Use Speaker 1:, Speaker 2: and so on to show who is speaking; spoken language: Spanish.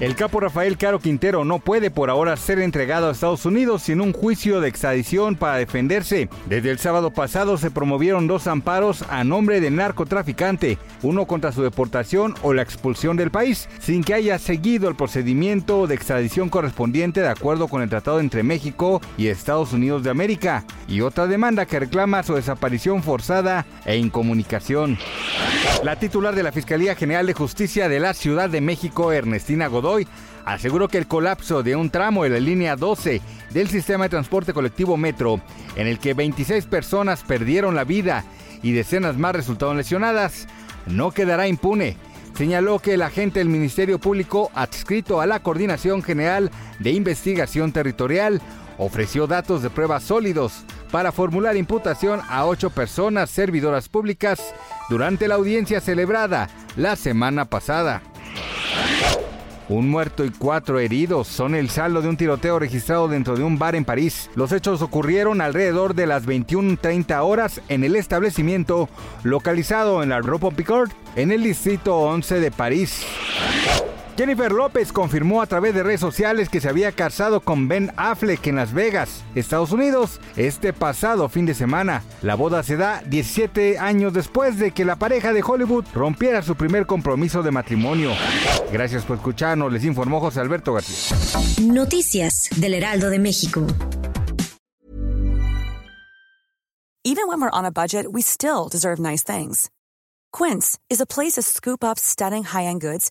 Speaker 1: El capo Rafael Caro Quintero no puede por ahora ser entregado a Estados Unidos sin un juicio de extradición para defenderse. Desde el sábado pasado se promovieron dos amparos a nombre del narcotraficante, uno contra su deportación o la expulsión del país, sin que haya seguido el procedimiento de extradición correspondiente de acuerdo con el tratado entre México y Estados Unidos de América, y otra demanda que reclama su desaparición forzada e incomunicación. La titular de la Fiscalía General de Justicia de la Ciudad de México, Ernestina Godoy, aseguró que el colapso de un tramo de la línea 12 del sistema de transporte colectivo Metro, en el que 26 personas perdieron la vida y decenas más resultaron lesionadas, no quedará impune. Señaló que el agente del Ministerio Público adscrito a la Coordinación General de Investigación Territorial ofreció datos de pruebas sólidos para formular imputación a ocho personas servidoras públicas durante la audiencia celebrada la semana pasada. Un muerto y cuatro heridos son el saldo de un tiroteo registrado dentro de un bar en París. Los hechos ocurrieron alrededor de las 21.30 horas en el establecimiento localizado en la Rue Picard, en el distrito 11 de París. Jennifer López confirmó a través de redes sociales que se había casado con Ben Affleck en Las Vegas, Estados Unidos, este pasado fin de semana. La boda se da 17 años después de que la pareja de Hollywood rompiera su primer compromiso de matrimonio. Gracias por escucharnos, les informó José Alberto García.
Speaker 2: Noticias del Heraldo de México.
Speaker 3: Even when we're on a budget, we still deserve nice things. Quince is a place to scoop up stunning high-end goods